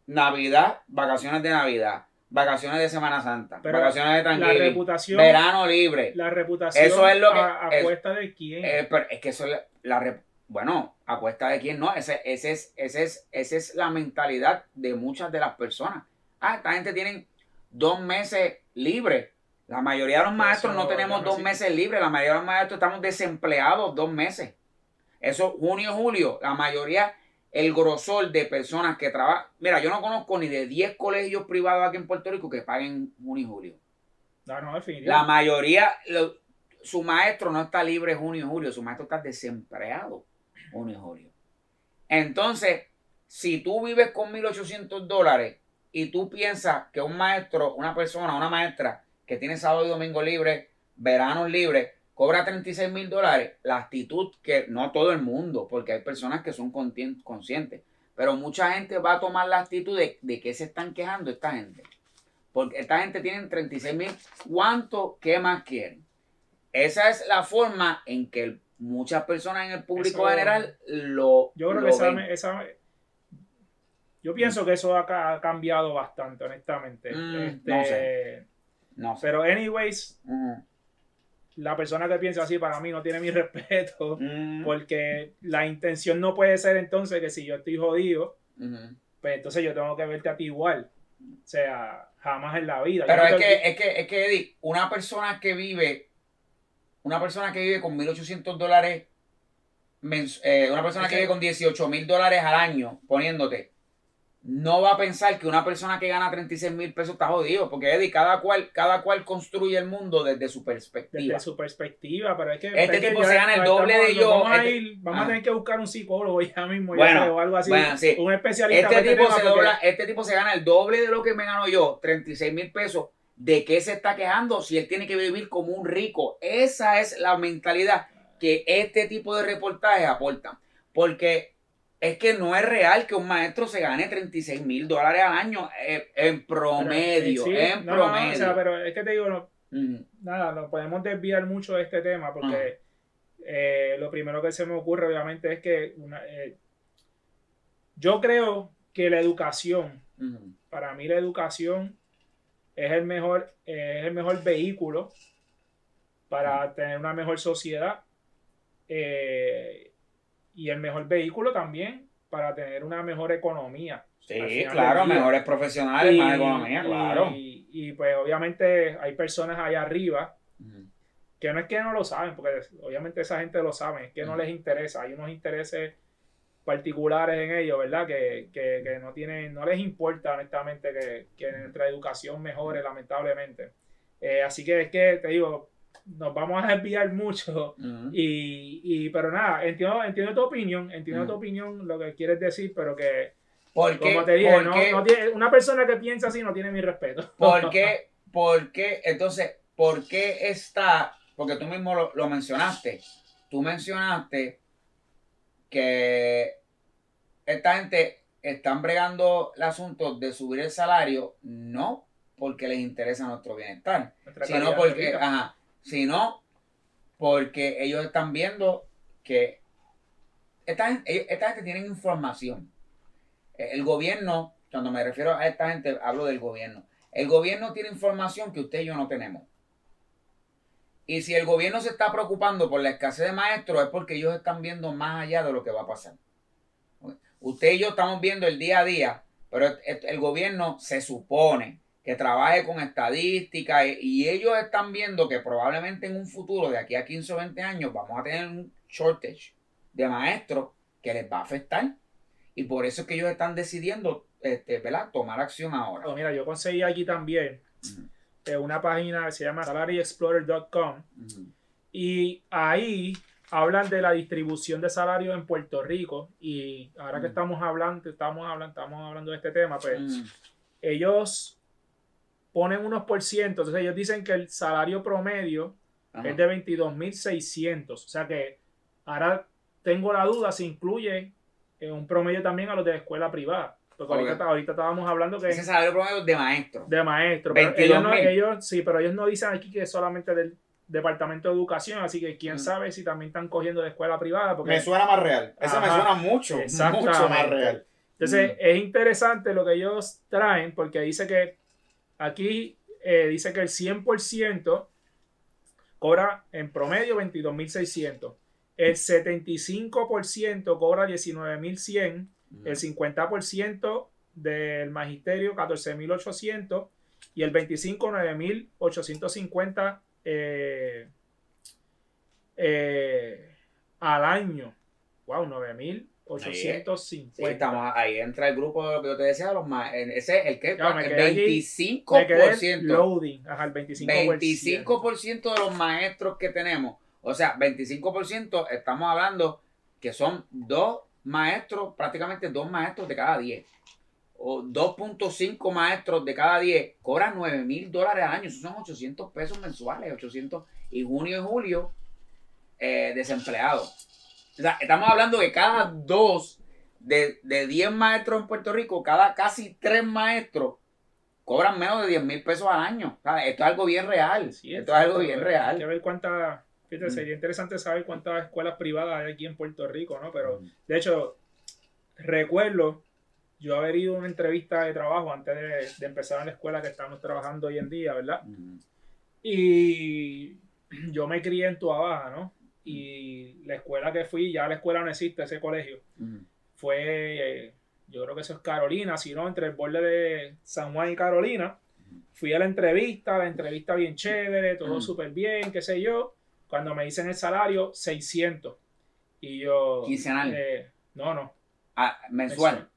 Navidad, vacaciones de Navidad. Vacaciones de Semana Santa. Pero vacaciones de reputación, Verano libre. la reputación Eso es lo que- a, es- de quién. Eh, pero es que eso es la, bueno, a cuesta de quién no, ese, ese es, ese es, esa es la mentalidad de muchas de las personas. Ah, esta gente tiene dos meses libres. La mayoría de los maestros eso no tenemos dos meses libres, la mayoría de los maestros estamos desempleados dos meses. Eso, junio, julio, la mayoría, el grosor de personas que trabajan. Mira, yo no conozco ni de 10 colegios privados aquí en Puerto Rico que paguen junio y julio. no, no, La mayoría, lo- su maestro no está libre junio y julio, su maestro está desempleado junio y julio. Entonces, si tú vives con 1.800 dólares y tú piensas que un maestro, una persona, una maestra que tiene sábado y domingo libre, verano libre, cobra 36 mil dólares, la actitud que no todo el mundo, porque hay personas que son conscien- conscientes, pero mucha gente va a tomar la actitud de, de que se están quejando esta gente. Porque esta gente tiene 36 mil, ¿cuánto, qué más quieren? Esa es la forma en que muchas personas en el público Eso- general lo Yo creo lo que esa, esa- yo pienso que eso ha, ca- ha cambiado bastante, honestamente. Mm, Este, no sé. No sé. Pero anyways. La persona que piensa así para mí no tiene mi respeto. Mm. Porque la intención no puede ser entonces que si yo estoy jodido, pues entonces yo tengo que verte a ti igual. O sea, jamás en la vida. Pero es que, es que, es que, Eddie, una persona que vive, una persona que vive con 1.800 dólares, eh, una persona Es que que- vive con 18 mil dólares al año, poniéndote, no va a pensar que una persona que gana 36 mil pesos está jodido, porque Eddie, cada cual, cada cual construye el mundo desde su perspectiva. desde su perspectiva, pero es que Este es que tipo ya se gana el doble de yo, Vamos, a, este- ir- vamos Ah. a tener que buscar un psicólogo ya mismo, Bueno, o algo así, bueno, sí. un especialista. Este para tipo, se dobla- este tipo se gana el doble de lo que me gano yo, 36 mil pesos. ¿De qué se está quejando si él tiene que vivir como un rico? Esa es la mentalidad que este tipo de reportajes aportan. Porque es que no es real que un maestro se gane 36 mil dólares al año eh, en promedio. Sí, en no, no, promedio. o sea, pero es que te digo, no, Mm, nada, nos podemos desviar mucho de este tema porque Eh, lo primero que se me ocurre, obviamente, es que una, eh, yo creo que la educación, para mí la educación es el mejor, es el mejor vehículo para tener una mejor sociedad eh, y el mejor vehículo también para tener una mejor economía. Sí, claro, mejores profesionales, Y- más economía, claro. Y, y, pues obviamente hay personas allá arriba que no es que no lo saben, porque obviamente esa gente lo sabe, es que no les interesa, hay unos intereses particulares en ellos, ¿verdad? Que, que, que no tienen, no les importa honestamente que, que nuestra educación mejore, lamentablemente. Eh, así que es que te digo, nos vamos a desviar mucho. Y, y pero nada, entiendo, entiendo tu opinión, entiendo tu opinión, lo que quieres decir, pero que, ¿Por qué? como te dije, por no, qué- no tiene- una persona que piensa así no tiene mi respeto. ¿Por qué? ¿Por qué? Entonces, ¿por qué está? Porque tú mismo lo, lo mencionaste. Tú mencionaste que esta gente están bregando el asunto de subir el salario, no porque les interesa nuestro bienestar, Nuestra sino porque, ajá, sino porque ellos están viendo que esta, esta gente tiene información. Eh, El gobierno, cuando me refiero a esta gente, hablo del gobierno. El gobierno tiene información que usted y yo no tenemos. Y si el gobierno se está preocupando por la escasez de maestros es porque ellos están viendo más allá de lo que va a pasar. Usted y yo estamos viendo el día a día, pero el gobierno se supone que trabaje con estadísticas y- y ellos están viendo que probablemente en un futuro, de aquí a 15 o 20 años, vamos a tener un shortage de maestros que les va a afectar. Y por eso es que ellos están decidiendo este, ¿verdad? tomar acción ahora. Mira, yo conseguí aquí también eh, una página que se llama salaryexplorer.com y ahí hablan de la distribución de salarios en Puerto Rico y ahora que estamos hablando, estamos hablando, estamos hablando de este tema, pues ellos ponen unos por ciento, entonces ellos dicen que el salario promedio Ajá. es de 22.600, o sea que ahora tengo la duda si incluye eh, un promedio también a los de escuela privada, porque ahorita, ahorita estábamos hablando que Ese salario promedio de maestro. de maestro. Pero ellos, no, 22.000. ellos, sí, pero ellos no dicen aquí que es solamente del Departamento de Educación, así que quién Mm. sabe si también están cogiendo de escuela privada. Porque, Me suena más real. Ese me suena mucho, mucho más real. entonces Mm. es interesante lo que ellos traen, porque dice que aquí eh, dice que el 100% cobra en promedio 22.600. El 75% cobra 19.100. Ujú. el 50% del magisterio 14.800 y el 25 9.850 eh, eh, al año. Wow, 9.850. Sí, estamos ahí entra el grupo de lo que yo te decía, los en- ese es el que el quedé allí, 25%. Me quedé loading, ajá, el 25%. 25% de los maestros que tenemos. O sea, 25% estamos hablando que son dos maestros, prácticamente dos maestros de cada 10. O 2.5 maestros de cada 10 cobran 9 mil dólares al año. Eso son 800 pesos mensuales. 800 y junio y julio eh, desempleados. O sea, estamos hablando que cada dos de, de 10 maestros en Puerto Rico, cada casi tres maestros cobran menos de 10 mil pesos al año. O sea, esto es algo bien real. Sí, esto es algo bien Hay que real. ver cuántas. Fíjate, sería interesante saber cuántas escuelas privadas hay aquí en Puerto Rico, ¿no? Pero de hecho, recuerdo yo haber ido a una entrevista de trabajo antes de, de empezar en la escuela que estamos trabajando hoy en día, ¿verdad? Y yo me crié en Tua Baja, ¿no? Y la escuela que fui, ya la escuela no existe, ese colegio, fue, eh, yo creo que eso es Carolina, si no, entre el borde de San Juan y Carolina. Fui a la entrevista, la entrevista bien chévere, todo súper bien, qué sé yo. Cuando me dicen el salario, 600. Y yo... Quincenal. eh, no, no. Ah, mensual.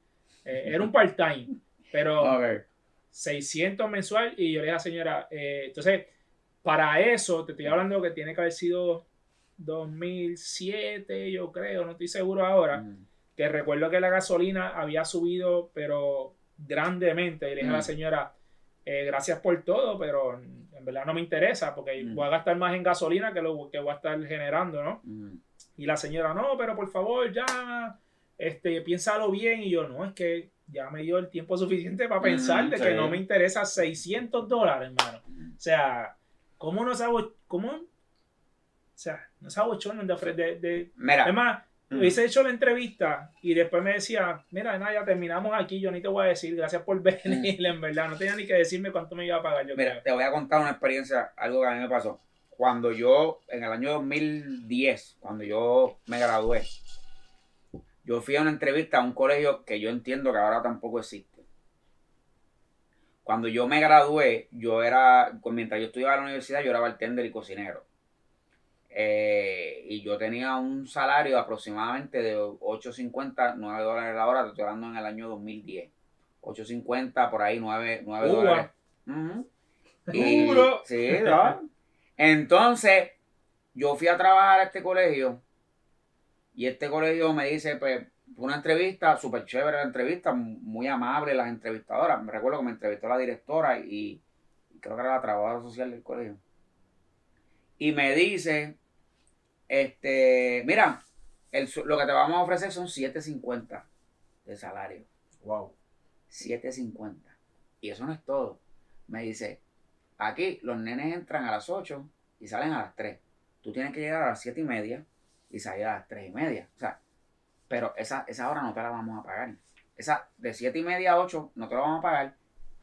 Eh, era un part-time, pero... Ok. 600 mensual y yo le dije a la señora, eh, entonces, para eso, te estoy hablando que tiene que haber sido 2007, yo creo, no estoy seguro ahora, Mm. que recuerdo que la gasolina había subido, pero grandemente, y le dije a la señora, eh, gracias por todo, pero en verdad no me interesa, porque Mm. voy a gastar más en gasolina que lo que voy a estar generando, ¿no? Y la señora, no, pero por favor, ya, este, piénsalo bien. Y yo, no, es que ya me dio el tiempo suficiente para pensar de que no me interesa 600 dólares, hermano. O sea, ¿cómo no sabes, cómo sea, no se abochornan de, de, de- Mira, Es más, Mm. hubiese hecho la entrevista y después me decía, mira, nada, ya terminamos aquí, yo ni te voy a decir, gracias por venir, en verdad. No tenía ni que decirme cuánto me iba a pagar, yo Mm. mira, creo. te voy a contar una experiencia, algo que a mí me pasó. Cuando yo, en el año 2010, cuando yo me gradué, yo fui a una entrevista a un colegio que yo entiendo que ahora tampoco existe. Cuando yo me gradué, yo era, mientras yo estudiaba en la universidad, yo era bartender y cocinero. Eh, y yo tenía un salario aproximadamente de 8.50, 9 dólares la hora, te estoy hablando en el año 2010. 8.50, por ahí, 9, 9 Uva. dólares. Ujú. Y- Duro. Sí, ¿no? Entonces, yo fui a trabajar a este colegio y este colegio me dice, pues, fue una entrevista, súper chévere la entrevista, muy amable las entrevistadoras. Me recuerdo que me entrevistó la directora y, y creo que era la trabajadora social del colegio. Y me dice, este, mira, el lo que te vamos a ofrecer son 7.50 de salario. Wow. 7.50. Y eso no es todo. Me dice, aquí los nenes entran a las 8 y salen a las 3. Tú tienes que llegar a las 7 y media y salir a las 3 y media. O sea, pero esa, esa hora no te la vamos a pagar. Esa de 7 y media a 8 no te la vamos a pagar.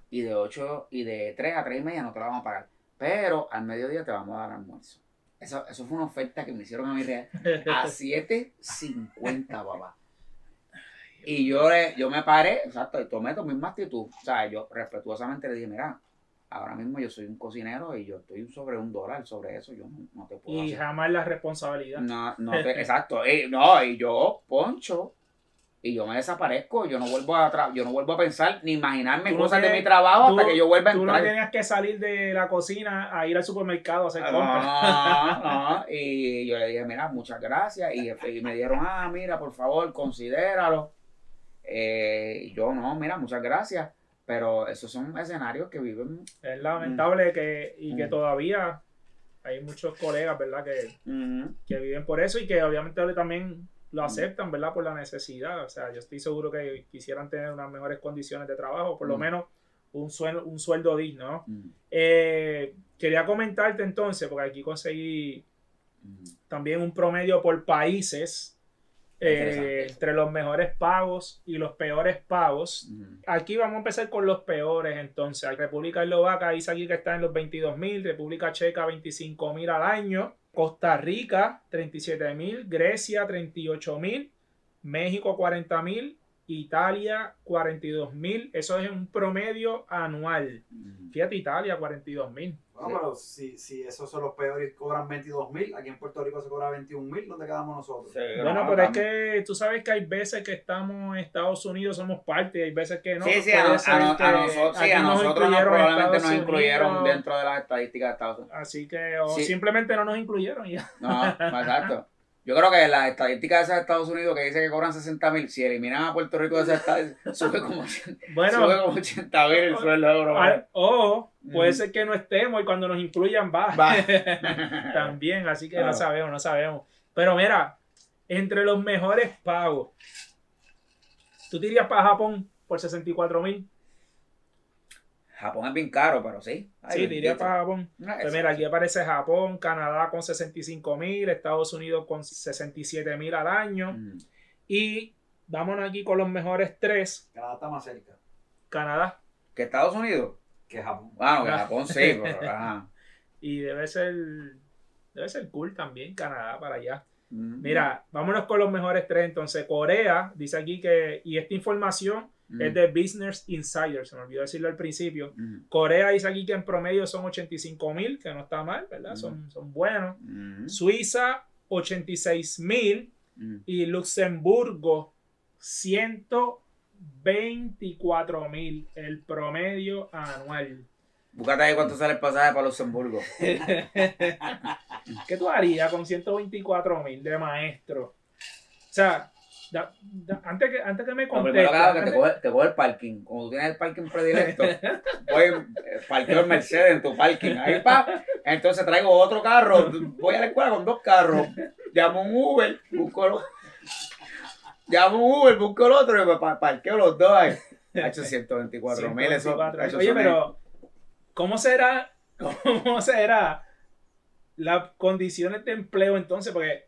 Y de 8 y de 3 a 3 y media no te la vamos a pagar. Pero al mediodía te vamos a dar almuerzo. Eso, eso fue una oferta que me hicieron a mi real a 7.50, papá. Y yo, le- yo me paré, exacto, y tomé tu misma actitud. O sea, yo respetuosamente le dije, mira, ahora mismo yo soy un cocinero y yo estoy sobre un dólar sobre eso, yo no, no te puedo Y hacer. jamás la responsabilidad. No, no te, exacto. Y, no, y yo poncho y yo me desaparezco, yo no vuelvo a tra- yo no vuelvo a pensar ni imaginarme no cosas de mi trabajo hasta que yo vuelva a Tú no entrar. tenías que salir de la cocina a ir al supermercado a hacer No, compras. no, no. Y yo le dije, mira, muchas gracias. Y, y me dijeron, ah, mira, por favor, considéralo. Eh, y yo, no, mira, muchas gracias. Pero esos son escenarios que viven. Es lamentable que, y que Mm. todavía hay muchos colegas, ¿verdad? Que, que viven por eso y que obviamente también lo aceptan, ¿verdad? Por la necesidad. O sea, yo estoy seguro que quisieran tener unas mejores condiciones de trabajo, por lo Mm. menos un sueldo, un sueldo digno. ¿no? Mm, Eh, quería comentarte entonces, porque aquí conseguí mm. también un promedio por países eh, entre los mejores pagos y los peores pagos. Aquí vamos a empezar con los peores entonces. República Eslovaca dice aquí que está en los 22 mil, República Checa 25 mil al año, Costa Rica 37 mil, Grecia 38 mil, México 40 mil, Italia 42 mil. Eso es un promedio anual. Mm. Fíjate, Italia 42 mil. Bueno, pero si, si esos son los peores y cobran 22 mil, aquí en Puerto Rico se cobra 21 mil, ¿dónde quedamos nosotros? Sí, Bueno, no, pero es que tú sabes que hay veces que estamos en Estados Unidos, somos parte, y hay veces que no. Sí, sí, a, nosotros, sí, a nos nosotros no, probablemente nos incluyeron Unidos, dentro de las estadísticas de Estados Unidos. Así que, o Sí. simplemente no nos incluyeron y ya. No, exacto. Yo creo que las estadísticas de esas de Estados Unidos que dice que cobran 60 mil, si eliminan a Puerto Rico de esas estadísticas, sube como, 80 Bueno, sube como 80 mil el sueldo de euro. al- o puede ser que no estemos y cuando nos incluyan va. Va. También, así que Claro. no sabemos, no sabemos. Pero mira, entre los mejores pagos, tú te irías para Japón por 64 mil. Japón es bien caro, pero sí. Ay, Sí, bendito. para Japón. No, Pues mira, aquí aparece Japón, Canadá con 65 mil, Estados Unidos con 67 mil al año. Mm. Y vámonos aquí con los mejores tres. Canadá está más cerca Canadá. ¿Que Estados Unidos? que Japón. Bueno, que Ah. Japón sí, pero ajá. Y debe ser, debe ser cool también Canadá para allá. Mm. Mira, vámonos con los mejores tres. Entonces, Corea dice aquí que, y esta información Mm. es de Business Insider, se me olvidó decirlo al principio. Mm. Corea dice aquí que en promedio son 85 mil, que no está mal, ¿verdad? Mm. Son, son buenos. Suiza, 86 mil. Y Luxemburgo 124 mil el promedio anual. Búscate ahí cuánto sale el pasaje para Luxemburgo. ¿Qué tú harías con 124 mil de maestro? O sea, da- da- antes, que, antes que me primero que te coge, te coge el parking. Como tú tienes el parking predilecto, voy, eh, parqueo el Mercedes en tu parking. Ahí pa, entonces traigo otro carro. Voy a la escuela con dos carros. Llamo un Uber, busco el, llamo un Uber, busco el otro y me pa- parqueo los dos ahí. Ha hecho 124 mil. Eso, 124. eso Oye, pero ¿cómo será? ¿Cómo será las condiciones de empleo entonces, porque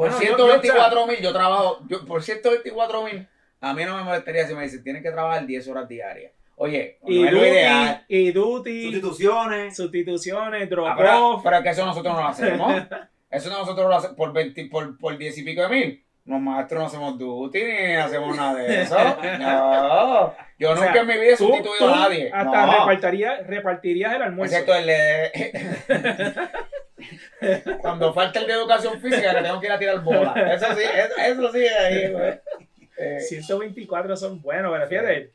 Por Bueno, yo- 124 mil, yo, trabajo, yo, por 124 mil, a mí no me molestaría si me dicen, tienes que trabajar 10 horas diarias. Oye, y no es lo ideal. y duty, Sustituciones. sustituciones, drop Ah, pero, off. pero es que eso nosotros no lo hacemos. Eso nosotros lo hacemos por 20, por, por 10 y pico de mil. Los maestros no hacemos duty ni hacemos nada de eso. No. Yo O sea, nunca en mi vida he sustituido tú a nadie. Hasta no. repartiría- repartirías el almuerzo. Excepto el de. Cuando falta el de educación física, que tengo que ir a tirar bola. Eso sí, eso, eso sí es ahí, güey. Eh, 124 son buenos, pero fíjate,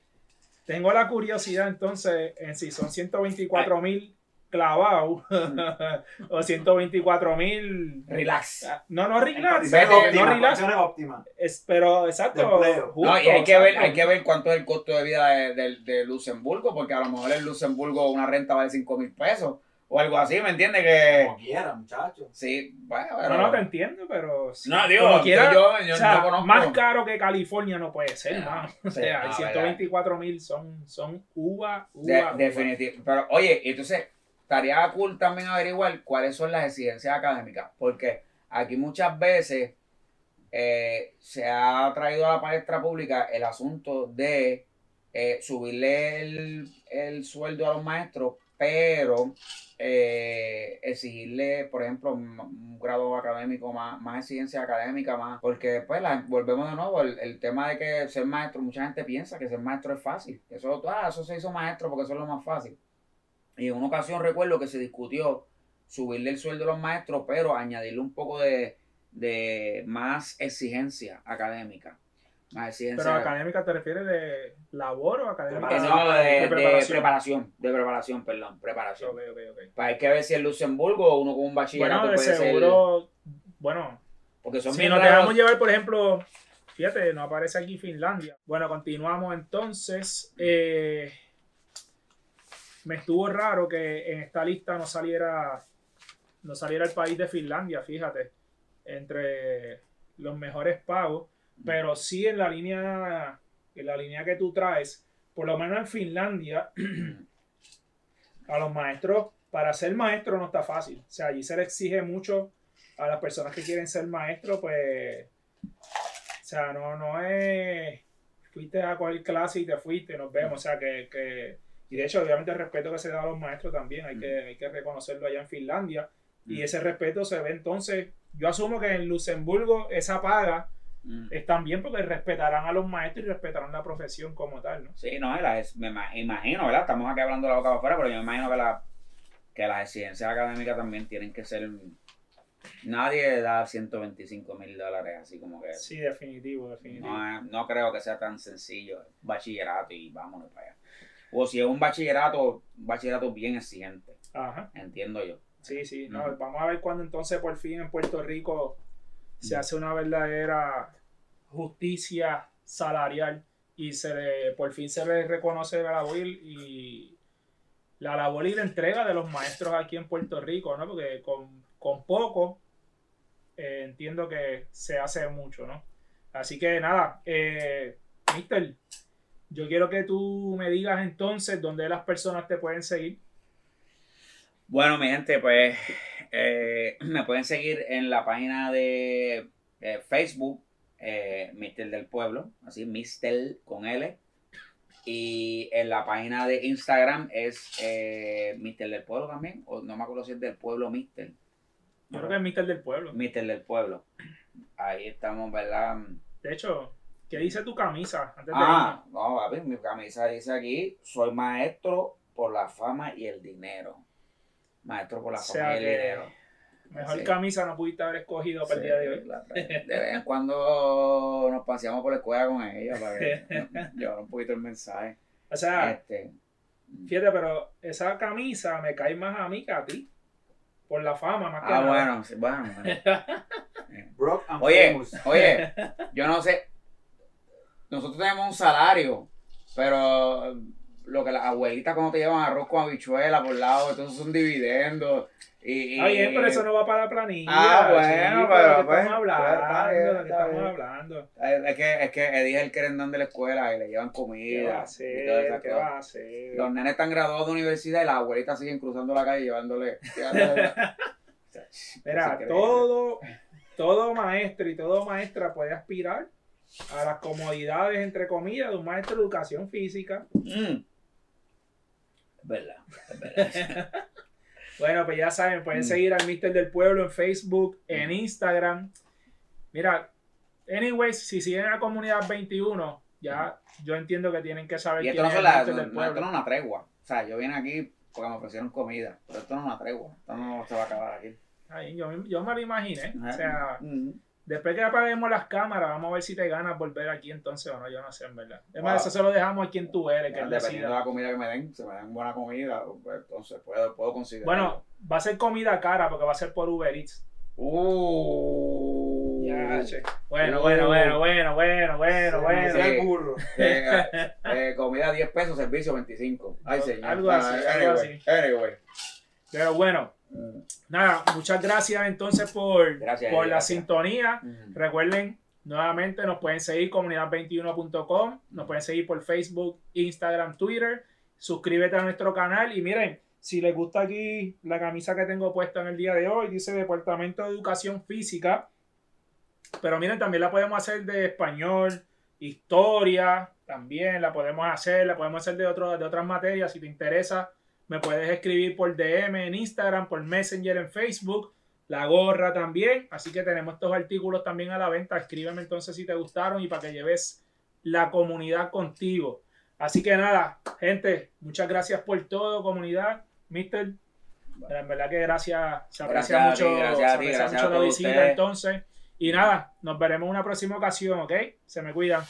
tengo la curiosidad entonces en si son 124 mil clavados o 124 mil. relax. No, no relax, Vete, óptimas, no relax, óptimas. es- pero exacto. justo, No, y hay que, ver, hay que ver cuánto es el costo de vida de, de- de Luxemburgo, porque a lo mejor en Luxemburgo una renta vale 5 mil pesos o algo así, ¿me entiendes? Que Como quiera, muchachos. sí, bueno, pero. No, no te entiendo, pero. sí. No, digo, Como quiera, yo, yo o sea, no conozco. más caro que California no puede ser, No, ¿no? O sea, no, 124 mil son, son uva, uva, De- uva. definitivo. Pero, oye, entonces, estaría cool también averiguar cuáles son las exigencias académicas, porque aquí muchas veces eh, se ha traído a la palestra pública el asunto de eh, subirle el, el sueldo a los maestros, pero eh, exigirle, por ejemplo, un, grado académico más, más exigencia académica, más, porque la- volvemos de nuevo, el, el tema de que ser maestro, mucha gente piensa que ser maestro es fácil, eso, ah, eso se hizo maestro porque eso es lo más fácil. Y en una ocasión recuerdo que se discutió subirle el sueldo a los maestros, pero añadirle un poco de, de más exigencia académica. Pero académica te refieres de labor o académica? No, de, de De preparación. preparación. de preparación, perdón, preparación. Ok, ok, ok. Pues hay que ver si en Luxemburgo uno con un bachillerato Bueno, de puede seguro, bueno. Porque son si nos raros. dejamos llevar, por ejemplo, fíjate, no aparece aquí Finlandia. Bueno, continuamos entonces. Eh, me estuvo raro que en esta lista no saliera, no saliera el país de Finlandia, fíjate, entre los mejores pagos, pero sí en la línea, en la línea que tú traes, por lo menos en Finlandia, a los maestros, para ser maestro no está fácil. O sea, allí se le exige mucho a las personas que quieren ser maestros, pues, o sea, no, no es, fuiste a coger clase y te fuiste, nos vemos, o sea, que, que y de hecho, obviamente el respeto que se da a los maestros también, hay que, hay que reconocerlo allá en Finlandia, y Mm. ese respeto se ve entonces, yo asumo que en Luxemburgo esa paga Mm. es también porque respetarán a los maestros y respetarán la profesión como tal, ¿no? Sí, no, es- me ima- imagino, ¿verdad? Estamos aquí hablando de la boca para afuera, pero yo me imagino que, la, que las exigencias académicas también tienen que ser. Nadie da 125 mil dólares, así como que. Sí, definitivo, definitivo. No, es- no creo que sea tan sencillo. Bachillerato y vámonos para allá. O si es un bachillerato, un bachillerato bien exigente, Ajá. entiendo yo. Sí, sí. No. Vamos a ver cuándo entonces por fin en Puerto Rico se Ujú. hace una verdadera justicia salarial y se le, por fin se le reconoce la labor y la labor y la entrega de los maestros aquí en Puerto Rico, ¿no? Porque con, con poco eh, entiendo que se hace mucho, ¿no? Así que nada, eh, Mister, yo quiero que tú me digas entonces dónde las personas te pueden seguir. Bueno, mi gente, pues eh, me pueden seguir en la página de eh, Facebook, eh, Mister del Pueblo, así, Mister con L. Y en la página de Instagram es eh, Mister del Pueblo también, o no me acuerdo si es del Pueblo Mister. Yo creo que es Mister del Pueblo. Mister del Pueblo. Ahí estamos, ¿verdad? De hecho, ¿qué dice tu camisa? Antes de Ah, no, papi, mi camisa dice aquí, soy maestro por la fama y el dinero. Maestro por la O fama y el dinero. Mejor Sí. camisa no pudiste haber escogido para el día de hoy. Sí, la- De vez en cuando nos paseamos por la escuela con ella para que llevar un poquito el mensaje. O sea, Este, fíjate, pero esa camisa me cae más a mí que a ti. Por la fama, más que ah, nada. bueno, sí, bueno. bueno. Brock and Oye, famous. oye, yo no sé. Nosotros tenemos un salario, pero lo que las abuelitas cuando te llevan arroz con habichuela por lado, entonces son dividendos. Y, Está bien, pero eso no va para la planilla. Ah, bueno, chico, pero, pues, estamos pues, hablando, lo que estamos hablando. Eh, Es que, es que Eddie es el querendón de la escuela y le llevan ¿Qué va a comida. hacer? ¿Qué va a hacer? Los nenes están graduados de universidad y las abuelitas siguen cruzando la calle llevándole. Mira, todo, todo maestro y todo maestra puede aspirar a las comodidades, entre comillas, de un maestro de educación física. Mm. Verdad. Bueno, pues ya saben, pueden Mm. seguir al Mister del Pueblo en Facebook, en Instagram. Mira, anyways, si siguen a la comunidad 21, ya yo entiendo que tienen que saber Y quién esto no, es Mister no- del no, esto no es una tregua. O sea, yo vine aquí porque me ofrecieron comida, pero esto no es una tregua. Esto no se va a acabar aquí. Ay, yo, yo me lo imaginé. O sea, Mm. Después que apaguemos las cámaras, vamos a ver si te ganas volver aquí entonces o no. Yo no sé, en verdad. Es más, Wow. eso se lo dejamos a quien tú eres, que él Dependiendo de la comida que me den, si me dan buena comida, pues, entonces puedo, puedo considerar. Bueno, va a ser comida cara porque va a ser por Uber Eats. Uh. Ya, che. Bueno, Uh. bueno, bueno, bueno, bueno, bueno, bueno. Sí. el burro. Eh, eh, comida 10 pesos, servicio 25. Ay, señor. Algo así, Ah, algo anyway, Anyway. Pero bueno. Nada, muchas gracias entonces por, Gracias, por la sintonía. Recuerden, nuevamente nos pueden seguir comunidad21.com, nos pueden seguir por Facebook, Instagram, Twitter. Suscríbete a nuestro canal y miren, si les gusta aquí la camisa que tengo puesta en el día de hoy, dice Departamento de Educación Física. Pero miren, también la podemos hacer de español, historia, también la podemos hacer, la podemos hacer de, otro, de otras materias. Si te interesa, me puedes escribir por DM en Instagram, por Messenger en Facebook la gorra también. Así que tenemos estos artículos también a la venta. Escríbeme entonces si te gustaron y para que lleves la comunidad contigo. Así que nada, gente, muchas gracias por todo, comunidad. Mister, pero en verdad que gracias, se aprecia Gracias mucho, ti, gracias se ti, aprecia gracias mucho la visita ustedes. entonces. Y nada, nos veremos en una próxima ocasión, ¿ok? Se me cuidan.